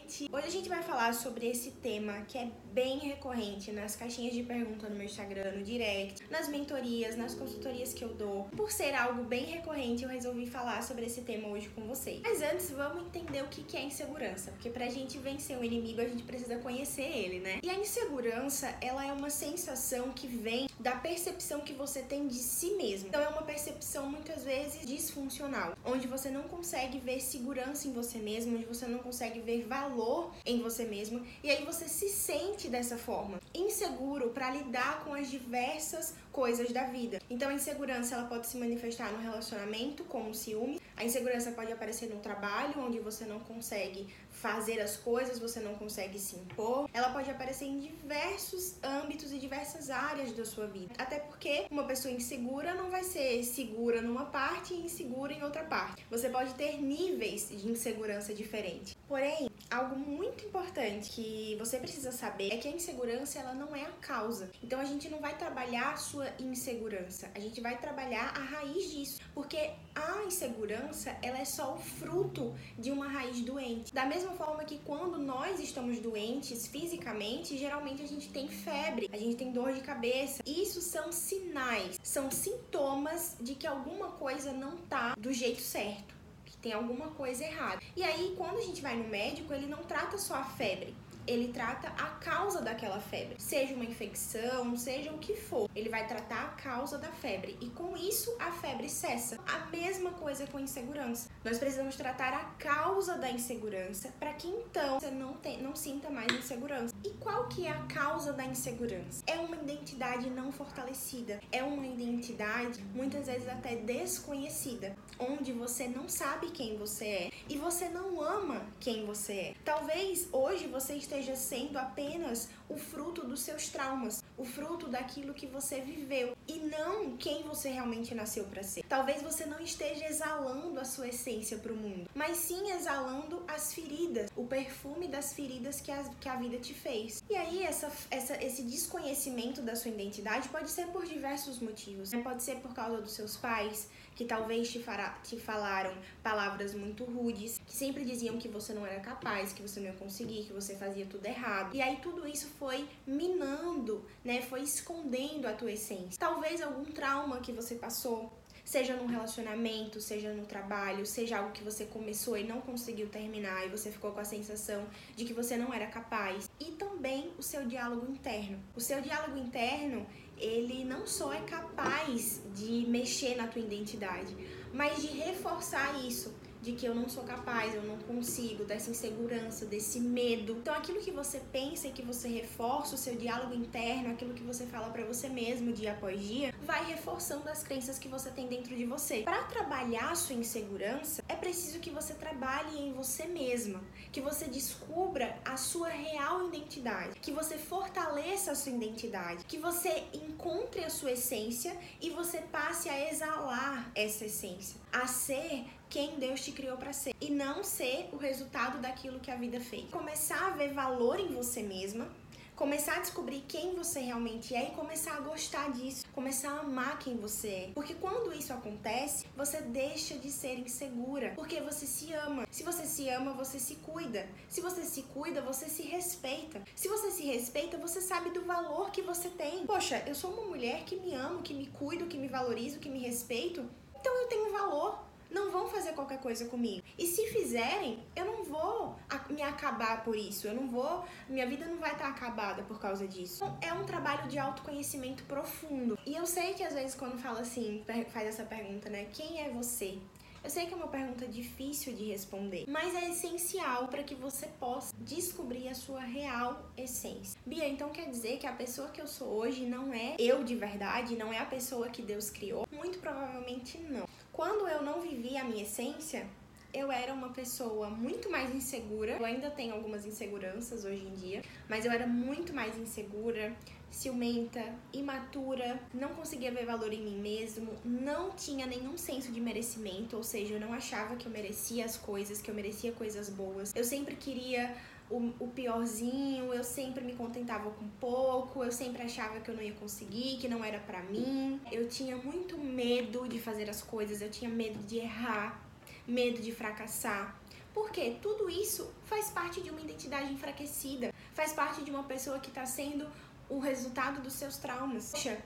gente! Hoje a gente vai falar sobre esse tema que é bem recorrente nas caixinhas de pergunta no meu Instagram, no direct, nas mentorias, nas consultorias que eu dou. Por ser algo bem recorrente, eu resolvi falar sobre esse tema hoje com vocês. Mas antes, vamos entender o que é insegurança, porque pra gente vencer o inimigo, a gente precisa conhecer ele, né? E a insegurança, ela é uma sensação que vem da percepção que você tem de si mesmo. Então é uma percepção muitas vezes disfuncional, onde você não consegue ver segurança em você mesmo, onde você não consegue ver valor em você mesmo, e aí você se sente dessa forma, inseguro para lidar com as diversas coisas da vida. Então a insegurança ela pode se manifestar no relacionamento, como ciúme. A insegurança pode aparecer no trabalho, onde você não consegue fazer as coisas, você não consegue se impor. Ela pode aparecer em diversos âmbitos e diversas áreas da sua vida. Até porque uma pessoa insegura não vai ser segura numa parte e insegura em outra parte. Você pode ter níveis de insegurança diferentes. Porém, algo muito importante que você precisa saber é que a insegurança ela não é a causa. Então a gente não vai trabalhar a sua insegurança, a gente vai trabalhar a raiz disso, porque a insegurança ela é só o fruto de uma raiz doente. Da mesma forma que quando nós estamos doentes fisicamente, geralmente a gente tem febre, a gente tem dor de cabeça. Isso são sinais, são sintomas de que alguma coisa não tá do jeito certo que tem alguma coisa errada. E aí, quando a gente vai no médico, ele não trata só a febre, ele trata a causa daquela febre, seja uma infecção, seja o que for. Ele vai tratar a causa da febre e com isso a febre cessa. A mesma coisa com insegurança. Nós precisamos tratar a causa da insegurança para que então você não, tem, não sinta mais insegurança. E qual que é a causa da insegurança? É uma identidade não fortalecida, é uma identidade muitas vezes até desconhecida, onde você não sabe quem você é e você não ama quem você é. Talvez hoje você esteja sendo apenas o fruto dos seus traumas, o fruto daquilo que você viveu e não quem você realmente nasceu para ser. Talvez você não esteja exalando a sua essência para o mundo, mas sim exalando as feridas, o perfume das feridas que a, que a vida te fez. E aí essa, essa, esse desconhecimento da sua identidade pode ser por diversos motivos. Pode ser por causa dos seus pais, que talvez te, fará, te falaram palavras muito rudes, que sempre diziam que você não era capaz, que você não ia conseguir, que você fazia tudo errado. E aí tudo isso foi minando, né? Foi escondendo a tua essência. Talvez algum trauma que você passou, seja num relacionamento, seja no trabalho, seja algo que você começou e não conseguiu terminar e você ficou com a sensação de que você não era capaz. E também o seu diálogo interno. O seu diálogo interno, ele não só é capaz de mexer na tua identidade, mas de reforçar isso de que eu não sou capaz, eu não consigo, dessa insegurança, desse medo. Então, aquilo que você pensa e que você reforça o seu diálogo interno, aquilo que você fala para você mesmo dia após dia, vai reforçando as crenças que você tem dentro de você. Para trabalhar a sua insegurança, é preciso que você trabalhe em você mesma, que você descubra a sua real identidade, que você fortaleça a sua identidade, que você encontre a sua essência e você passe a exalar essa essência, a ser quem Deus te criou para ser e não ser o resultado daquilo que a vida fez. Começar a ver valor em você mesma, começar a descobrir quem você realmente é e começar a gostar disso, começar a amar quem você é. Porque quando isso acontece, você deixa de ser insegura, porque você se ama. Se você se ama, você se cuida. Se você se cuida, você se respeita. Se você se respeita, você sabe do valor que você tem. Poxa, eu sou uma mulher que me amo, que me cuido, que me valorizo, que me respeito. Então eu tenho valor não vão fazer qualquer coisa comigo. E se fizerem, eu não vou me acabar por isso. Eu não vou, minha vida não vai estar acabada por causa disso. Então, é um trabalho de autoconhecimento profundo. E eu sei que às vezes quando fala assim, faz essa pergunta, né? Quem é você? Eu sei que é uma pergunta difícil de responder, mas é essencial para que você possa descobrir a sua real essência. Bia, então quer dizer que a pessoa que eu sou hoje não é eu de verdade, não é a pessoa que Deus criou? Muito provavelmente não. Quando eu não vivi a minha essência, eu era uma pessoa muito mais insegura. Eu ainda tenho algumas inseguranças hoje em dia, mas eu era muito mais insegura, ciumenta, imatura, não conseguia ver valor em mim mesmo, não tinha nenhum senso de merecimento, ou seja, eu não achava que eu merecia as coisas, que eu merecia coisas boas. Eu sempre queria o, o piorzinho, eu sempre me contentava com pouco, eu sempre achava que eu não ia conseguir, que não era para mim. Eu tinha muito medo de fazer as coisas, eu tinha medo de errar, medo de fracassar. Porque tudo isso faz parte de uma identidade enfraquecida, faz parte de uma pessoa que está sendo o resultado dos seus traumas. Poxa,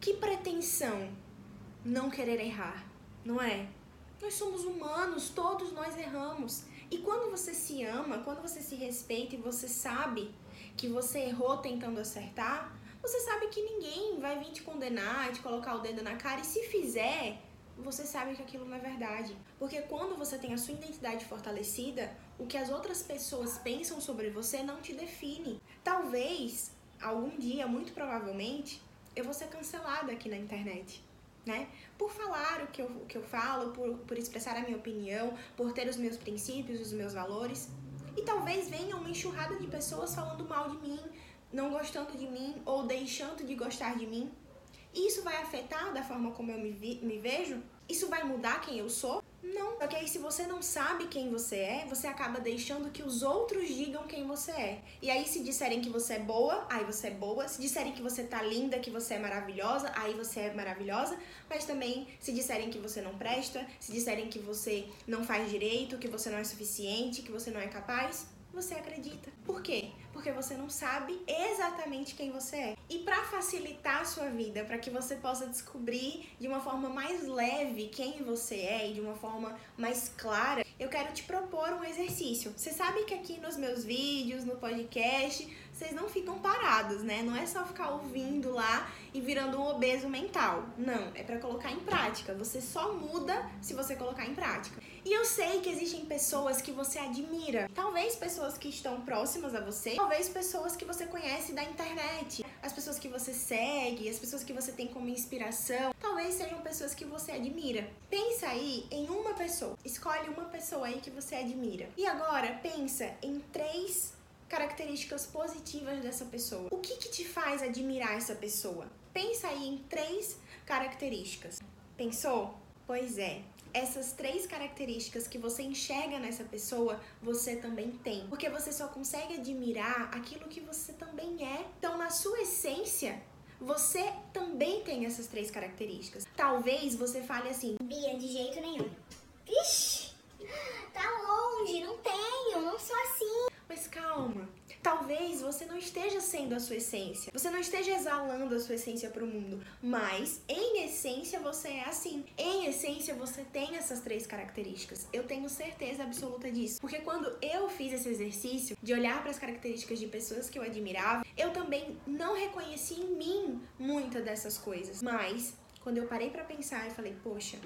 que pretensão não querer errar, não é? Nós somos humanos, todos nós erramos. E quando você se ama, quando você se respeita e você sabe que você errou tentando acertar, você sabe que ninguém vai vir te condenar, te colocar o dedo na cara, e se fizer, você sabe que aquilo não é verdade. Porque quando você tem a sua identidade fortalecida, o que as outras pessoas pensam sobre você não te define. Talvez, algum dia, muito provavelmente, eu vou ser cancelada aqui na internet. Né? Por falar o que eu, o que eu falo, por, por expressar a minha opinião, por ter os meus princípios, os meus valores. E talvez venha uma enxurrada de pessoas falando mal de mim, não gostando de mim ou deixando de gostar de mim. Isso vai afetar da forma como eu me, vi, me vejo? Isso vai mudar quem eu sou? Não. Porque aí, se você não sabe quem você é, você acaba deixando que os outros digam quem você é. E aí, se disserem que você é boa, aí você é boa. Se disserem que você tá linda, que você é maravilhosa, aí você é maravilhosa. Mas também, se disserem que você não presta, se disserem que você não faz direito, que você não é suficiente, que você não é capaz, você acredita. Por quê? Porque você não sabe exatamente quem você é. E para facilitar a sua vida, para que você possa descobrir de uma forma mais leve quem você é e de uma forma mais clara, eu quero te propor um exercício. Você sabe que aqui nos meus vídeos, no podcast, vocês não ficam parados, né? Não é só ficar ouvindo lá e virando um obeso mental. Não, é para colocar em prática. Você só muda se você colocar em prática. E eu sei que existem pessoas que você admira. Talvez pessoas que estão próximas a você, talvez pessoas que você conhece da internet, as pessoas que você segue, as pessoas que você tem como inspiração, talvez sejam pessoas que você admira. Pensa aí em uma pessoa. Escolhe uma pessoa aí que você admira. E agora pensa em três características positivas dessa pessoa. O que, que te faz admirar essa pessoa? Pensa aí em três características. Pensou? Pois é. Essas três características que você enxerga nessa pessoa, você também tem. Porque você só consegue admirar aquilo que você também é. Então, na sua essência, você também tem essas três características. Talvez você fale assim: Bia, de jeito nenhum. Vixe, tá longe, não tenho, não sou assim. Mas calma. Talvez você não esteja sendo a sua essência. Você não esteja exalando a sua essência para o mundo. Mas, em essência, você é assim. Em essência, você tem essas três características. Eu tenho certeza absoluta disso. Porque quando eu fiz esse exercício de olhar para as características de pessoas que eu admirava, eu também não reconheci em mim muitas dessas coisas. Mas, quando eu parei para pensar e falei, poxa,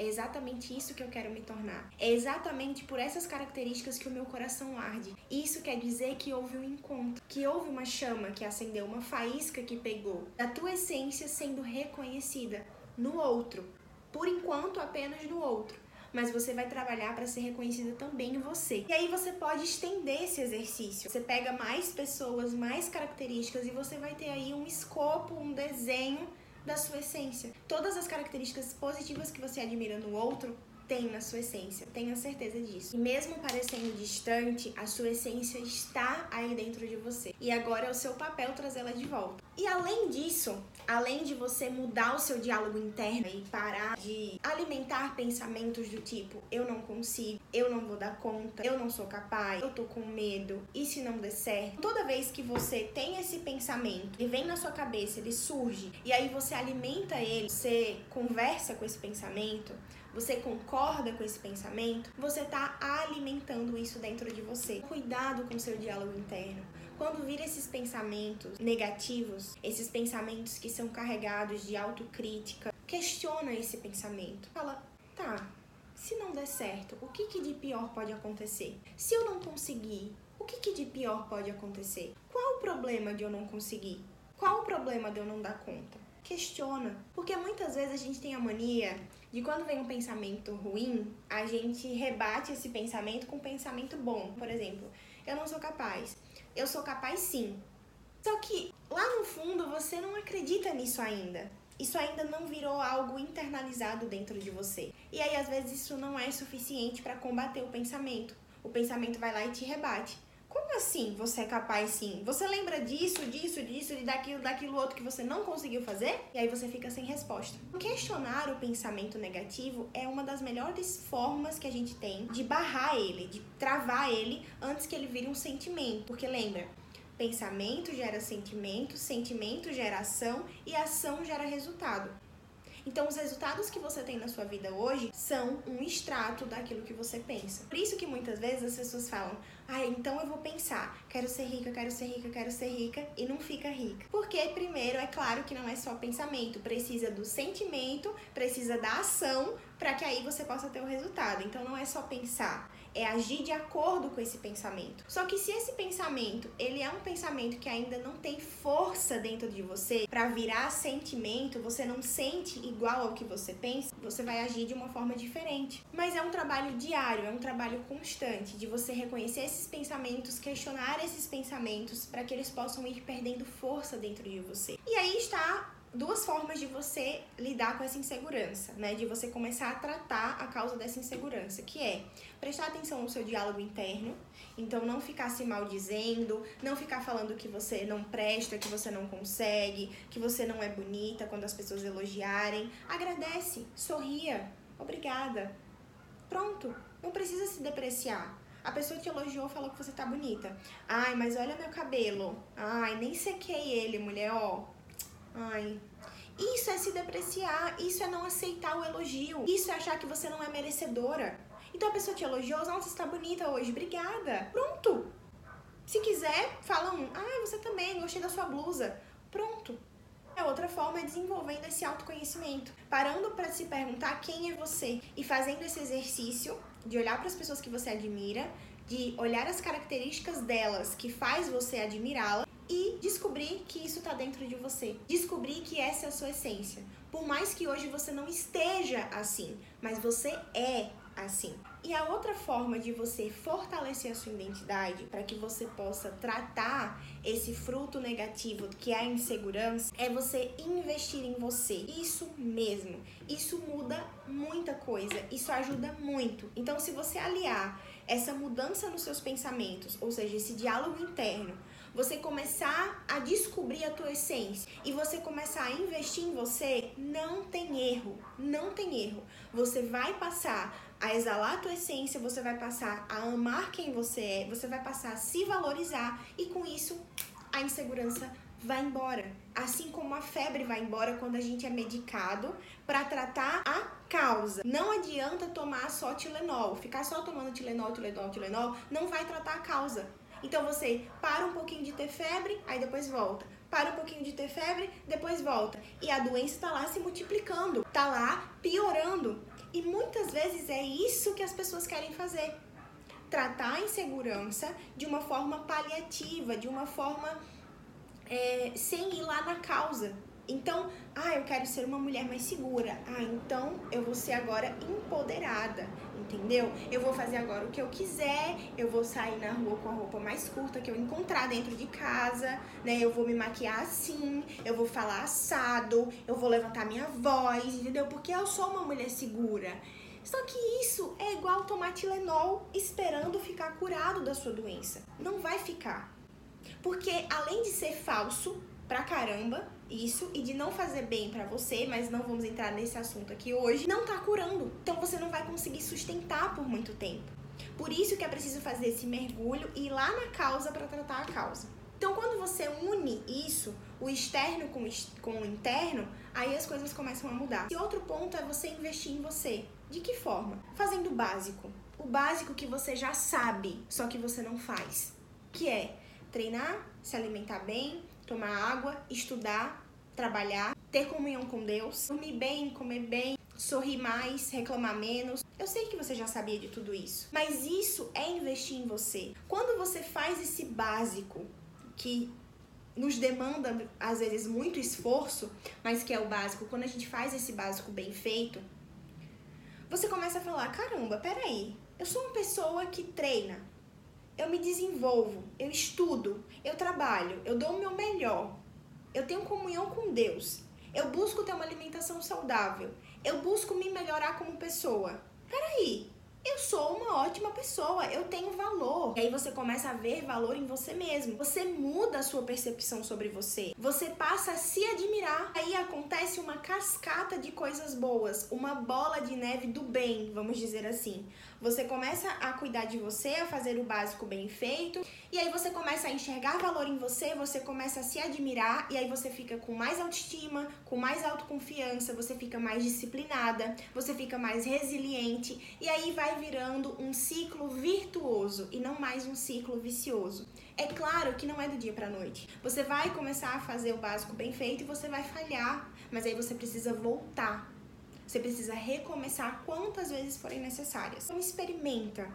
é exatamente isso que eu quero me tornar. É exatamente por essas características que o meu coração arde. Isso quer dizer que houve um encontro, que houve uma chama que acendeu, uma faísca que pegou, da tua essência sendo reconhecida no outro. Por enquanto, apenas no outro mas você vai trabalhar para ser reconhecida também em você. E aí você pode estender esse exercício. Você pega mais pessoas, mais características e você vai ter aí um escopo, um desenho da sua essência. Todas as características positivas que você admira no outro tem na sua essência, tenha certeza disso. E mesmo parecendo distante, a sua essência está aí dentro de você. E agora é o seu papel trazê-la de volta. E além disso, além de você mudar o seu diálogo interno e parar de alimentar pensamentos do tipo eu não consigo, eu não vou dar conta, eu não sou capaz, eu tô com medo, e se não der certo? Toda vez que você tem esse pensamento e vem na sua cabeça, ele surge, e aí você alimenta ele, você conversa com esse pensamento, você concorda com esse pensamento, você está alimentando isso dentro de você. Cuidado com o seu diálogo interno. Quando vir esses pensamentos negativos, esses pensamentos que são carregados de autocrítica, questiona esse pensamento. Fala, tá, se não der certo, o que, que de pior pode acontecer? Se eu não conseguir, o que, que de pior pode acontecer? Qual o problema de eu não conseguir? Qual o problema de eu não dar conta? Questiona. Porque muitas vezes a gente tem a mania de quando vem um pensamento ruim, a gente rebate esse pensamento com um pensamento bom. Por exemplo, eu não sou capaz eu sou capaz sim. Só que lá no fundo você não acredita nisso ainda. Isso ainda não virou algo internalizado dentro de você. E aí às vezes isso não é suficiente para combater o pensamento. O pensamento vai lá e te rebate. Como assim você é capaz sim? Você lembra disso, disso, disso, e daquilo, daquilo outro que você não conseguiu fazer? E aí você fica sem resposta. Questionar o pensamento negativo é uma das melhores formas que a gente tem de barrar ele, de travar ele antes que ele vire um sentimento. Porque lembra, pensamento gera sentimento, sentimento gera ação e ação gera resultado. Então, os resultados que você tem na sua vida hoje são um extrato daquilo que você pensa. Por isso que muitas vezes as pessoas falam: "Ah, então eu vou pensar, quero ser rica, quero ser rica, quero ser rica" e não fica rica. Porque primeiro, é claro que não é só pensamento, precisa do sentimento, precisa da ação para que aí você possa ter o resultado. Então não é só pensar, é agir de acordo com esse pensamento. Só que se esse pensamento, ele é um pensamento que ainda não tem força dentro de você para virar sentimento, você não sente igual ao que você pensa, você vai agir de uma forma diferente. Mas é um trabalho diário, é um trabalho constante de você reconhecer esses pensamentos, questionar esses pensamentos para que eles possam ir perdendo força dentro de você. E aí está duas formas de você lidar com essa insegurança, né? De você começar a tratar a causa dessa insegurança, que é prestar atenção no seu diálogo interno, então não ficar se maldizendo, não ficar falando que você não presta, que você não consegue, que você não é bonita quando as pessoas elogiarem. Agradece, sorria, obrigada. Pronto, não precisa se depreciar. A pessoa te elogiou, falou que você tá bonita. Ai, mas olha meu cabelo. Ai, nem sequei ele, mulher, ó Ai. Isso é se depreciar, isso é não aceitar o elogio, isso é achar que você não é merecedora. Então a pessoa te elogiou, nossa, você está bonita hoje, obrigada. Pronto. Se quiser, fala um, ah, você também, gostei da sua blusa. Pronto. A outra forma é desenvolvendo esse autoconhecimento, parando para se perguntar quem é você e fazendo esse exercício de olhar para as pessoas que você admira, de olhar as características delas que faz você admirá-la e descobrir que isso está dentro de você. Descobrir que essa é a sua essência. Por mais que hoje você não esteja assim, mas você é assim. E a outra forma de você fortalecer a sua identidade para que você possa tratar esse fruto negativo que é a insegurança é você investir em você. Isso mesmo. Isso muda muita coisa. Isso ajuda muito. Então, se você aliar essa mudança nos seus pensamentos, ou seja, esse diálogo interno você começar a descobrir a tua essência e você começar a investir em você, não tem erro, não tem erro. Você vai passar a exalar a tua essência, você vai passar a amar quem você é, você vai passar a se valorizar e com isso a insegurança vai embora. Assim como a febre vai embora quando a gente é medicado para tratar a causa. Não adianta tomar só Tilenol, ficar só tomando Tilenol, Tilenol, Tilenol, não vai tratar a causa. Então você para um pouquinho de ter febre, aí depois volta. Para um pouquinho de ter febre, depois volta. E a doença está lá se multiplicando, está lá piorando. E muitas vezes é isso que as pessoas querem fazer. Tratar a insegurança de uma forma paliativa, de uma forma é, sem ir lá na causa. Então, ah, eu quero ser uma mulher mais segura. Ah, então eu vou ser agora empoderada, entendeu? Eu vou fazer agora o que eu quiser, eu vou sair na rua com a roupa mais curta que eu encontrar dentro de casa, né? Eu vou me maquiar assim, eu vou falar assado, eu vou levantar minha voz, entendeu? Porque eu sou uma mulher segura. Só que isso é igual tomar Tilenol esperando ficar curado da sua doença. Não vai ficar. Porque além de ser falso pra caramba, isso e de não fazer bem para você, mas não vamos entrar nesse assunto aqui hoje, não tá curando. Então você não vai conseguir sustentar por muito tempo. Por isso que é preciso fazer esse mergulho e ir lá na causa para tratar a causa. Então, quando você une isso, o externo com, com o interno, aí as coisas começam a mudar. E outro ponto é você investir em você. De que forma? Fazendo o básico. O básico que você já sabe, só que você não faz. Que é treinar, se alimentar bem, tomar água, estudar, trabalhar, ter comunhão com Deus, dormir bem, comer bem, sorrir mais, reclamar menos. Eu sei que você já sabia de tudo isso, mas isso é investir em você. Quando você faz esse básico que nos demanda às vezes muito esforço, mas que é o básico, quando a gente faz esse básico bem feito, você começa a falar: caramba, peraí, eu sou uma pessoa que treina, eu me desenvolvo, eu estudo, eu trabalho, eu dou o meu melhor, eu tenho comunhão com Deus, eu busco ter uma alimentação saudável, eu busco me melhorar como pessoa. Peraí, eu sou uma ótima pessoa, eu tenho valor. E aí você começa a ver valor em você mesmo. Você muda a sua percepção sobre você. Você passa a se admirar. Aí acontece uma cascata de coisas boas, uma bola de neve do bem, vamos dizer assim. Você começa a cuidar de você, a fazer o básico bem feito, e aí você começa a enxergar valor em você, você começa a se admirar, e aí você fica com mais autoestima, com mais autoconfiança, você fica mais disciplinada, você fica mais resiliente, e aí vai virando um ciclo virtuoso e não mais um ciclo vicioso. É claro que não é do dia para noite. Você vai começar a fazer o básico bem feito e você vai falhar, mas aí você precisa voltar você precisa recomeçar quantas vezes forem necessárias. Então experimenta.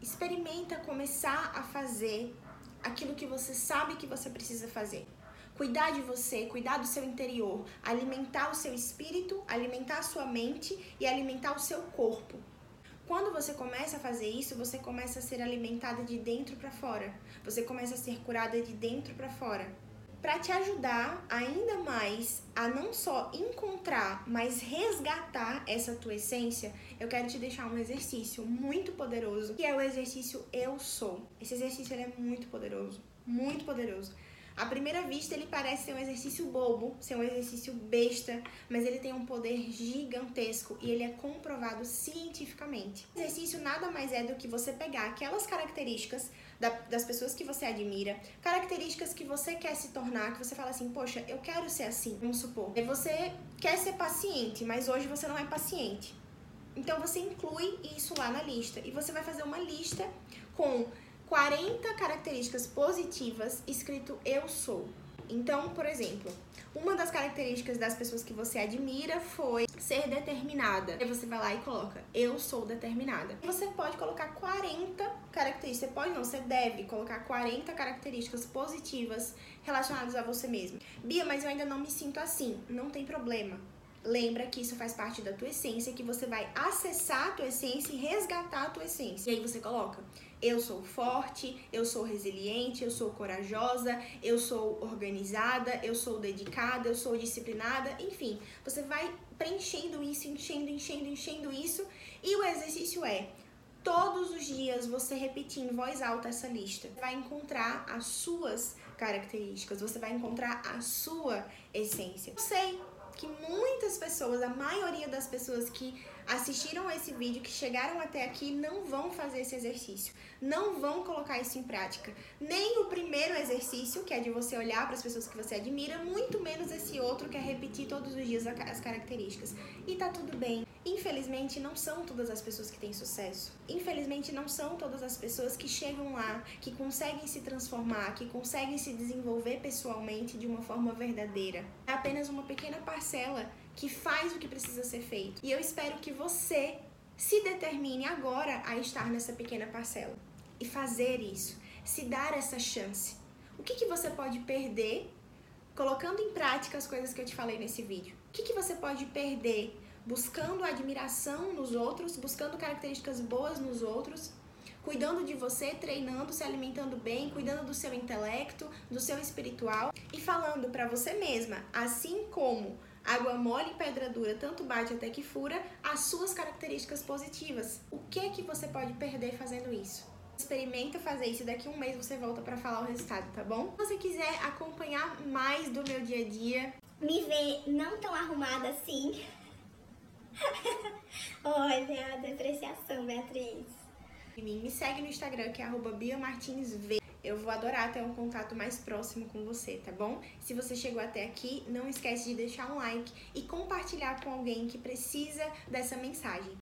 Experimenta começar a fazer aquilo que você sabe que você precisa fazer. Cuidar de você, cuidar do seu interior, alimentar o seu espírito, alimentar a sua mente e alimentar o seu corpo. Quando você começa a fazer isso, você começa a ser alimentada de dentro para fora. Você começa a ser curada de dentro para fora para te ajudar ainda mais a não só encontrar, mas resgatar essa tua essência, eu quero te deixar um exercício muito poderoso, que é o exercício Eu Sou. Esse exercício é muito poderoso, muito poderoso. À primeira vista, ele parece ser um exercício bobo, ser um exercício besta, mas ele tem um poder gigantesco e ele é comprovado cientificamente. O exercício nada mais é do que você pegar aquelas características da, das pessoas que você admira, características que você quer se tornar, que você fala assim, poxa, eu quero ser assim, vamos supor. Você quer ser paciente, mas hoje você não é paciente. Então você inclui isso lá na lista e você vai fazer uma lista com 40 características positivas escrito eu sou. Então, por exemplo, uma das características das pessoas que você admira foi ser determinada. Aí você vai lá e coloca, eu sou determinada. Você pode colocar 40 características, você pode não, você deve colocar 40 características positivas relacionadas a você mesmo. Bia, mas eu ainda não me sinto assim. Não tem problema. Lembra que isso faz parte da tua essência, que você vai acessar a tua essência e resgatar a tua essência. E aí você coloca: eu sou forte, eu sou resiliente, eu sou corajosa, eu sou organizada, eu sou dedicada, eu sou disciplinada, enfim, você vai preenchendo isso, enchendo, enchendo, enchendo isso, e o exercício é todos os dias você repetir em voz alta essa lista. Você vai encontrar as suas características, você vai encontrar a sua essência. Eu sei que muitas pessoas, a maioria das pessoas que assistiram esse vídeo, que chegaram até aqui, não vão fazer esse exercício, não vão colocar isso em prática. Nem o primeiro exercício, que é de você olhar para as pessoas que você admira, muito menos esse outro, que é repetir todos os dias as características. E tá tudo bem. Infelizmente, não são todas as pessoas que têm sucesso. Infelizmente, não são todas as pessoas que chegam lá, que conseguem se transformar, que conseguem se desenvolver pessoalmente de uma forma verdadeira. É apenas uma pequena parcela que faz o que precisa ser feito. E eu espero que você se determine agora a estar nessa pequena parcela e fazer isso, se dar essa chance. O que, que você pode perder colocando em prática as coisas que eu te falei nesse vídeo? O que, que você pode perder buscando admiração nos outros, buscando características boas nos outros, cuidando de você, treinando, se alimentando bem, cuidando do seu intelecto, do seu espiritual e falando para você mesma, assim como água mole e pedra dura tanto bate até que fura, as suas características positivas. O que é que você pode perder fazendo isso? Experimenta fazer isso e daqui a um mês você volta para falar o resultado, tá bom? Se você quiser acompanhar mais do meu dia a dia, me ver não tão arrumada assim, Olha a depreciação, Beatriz. Me segue no Instagram, que é biamartinsv. Eu vou adorar ter um contato mais próximo com você, tá bom? Se você chegou até aqui, não esquece de deixar um like e compartilhar com alguém que precisa dessa mensagem.